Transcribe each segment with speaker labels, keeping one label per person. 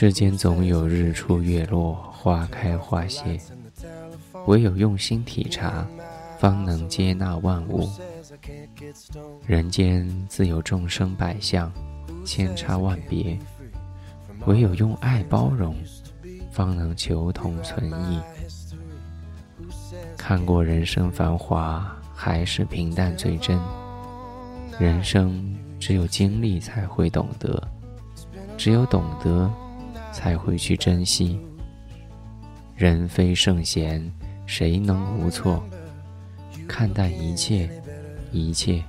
Speaker 1: 世间总有日出月落，花开花谢，唯有用心体察，方能接纳万物。人间自有众生百相，千差万别，唯有用爱包容，方能求同存异。看过人生繁华，还是平淡最真。人生只有经历才会懂得，只有懂得。才会去珍惜。人非圣贤，谁能无错？看淡一切，一切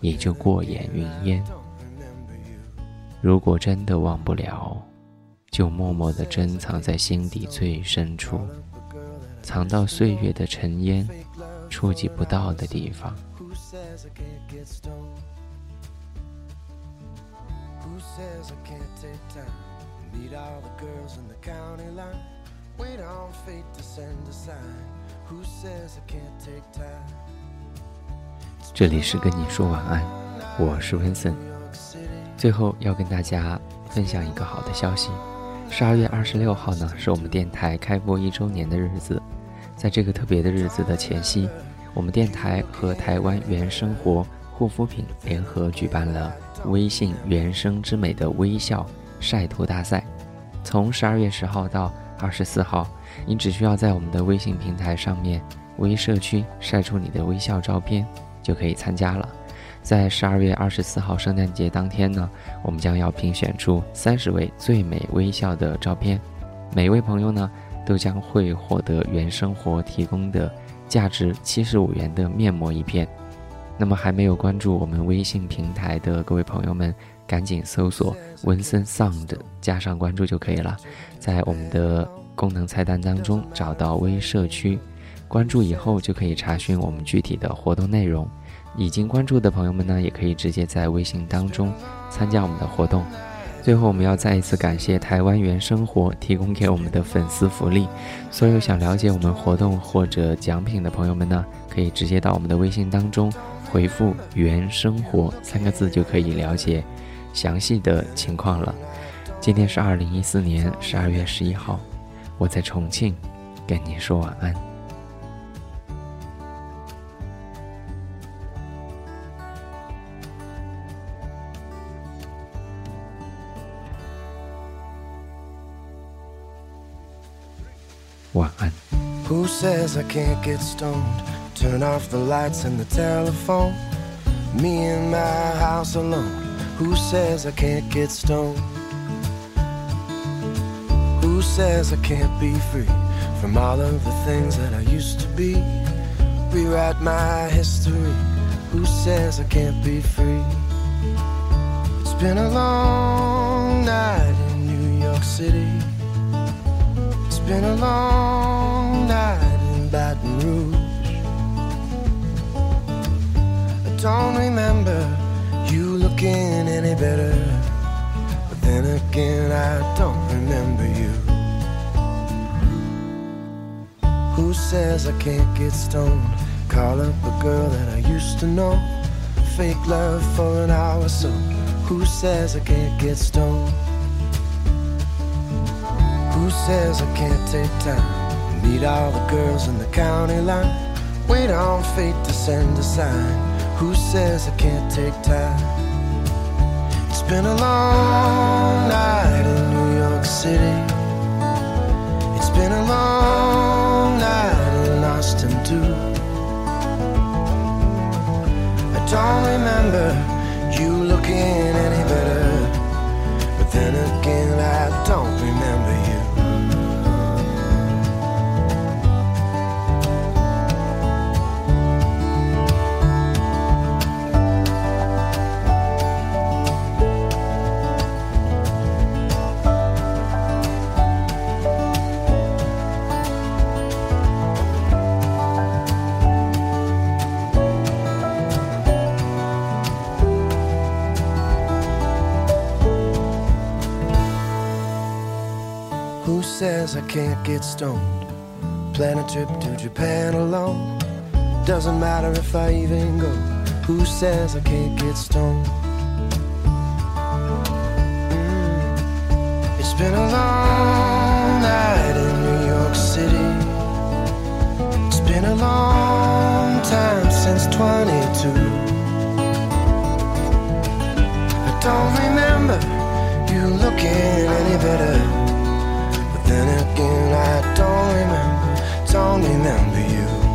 Speaker 1: 也就过眼云烟。如果真的忘不了，就默默地珍藏在心底最深处，藏到岁月的尘烟触及不到的地方。Meet all the girls in the county line. Wait on fate to send a sign. Who says i can't take time? 这里是跟你说晚安我是 vincent 最后要跟大家分享一个好的消息十二月二十六号呢是我们电台开播一周年的日子。在这个特别的日子的前夕我们电台和台湾原生活护肤品联合举办了微信原生之美的微笑晒图大赛，从十二月十号到二十四号，你只需要在我们的微信平台上面微社区晒出你的微笑照片，就可以参加了。在十二月二十四号圣诞节当天呢，我们将要评选出三十位最美微笑的照片，每一位朋友呢都将会获得原生活提供的价值七十五元的面膜一片。那么还没有关注我们微信平台的各位朋友们。赶紧搜索文森 sound 加上关注就可以了，在我们的功能菜单当中找到微社区，关注以后就可以查询我们具体的活动内容。已经关注的朋友们呢，也可以直接在微信当中参加我们的活动。最后，我们要再一次感谢台湾原生活提供给我们的粉丝福利。所有想了解我们活动或者奖品的朋友们呢，可以直接到我们的微信当中回复“原生活”三个字就可以了解。详细的情况了。今天是二零一四年十二月十一号，我在重庆跟你说晚安。晚安。Who says I can't get stoned? Who says I can't get stoned? Who says I can't be free from all of the things that I used to be? Rewrite my history. Who says I can't be free? It's been a long night in New York City. It's been a long night in Baton Rouge. I don't remember you looking Who says I can't get stoned? Call up a girl that I used to know. Fake love for an hour so. Who says I can't get stoned? Who says I can't take time? Meet all the girls in the county line. Wait on fate to send a sign. Who says I can't take time? It's been a long night in New York City. It's been a long don't remember you looking any can't get stoned. Plan a trip to Japan alone. Doesn't matter if I even go. Who says I can't get stoned? Mm. It's been a long night in New York City. It's been a long time since 22. only you.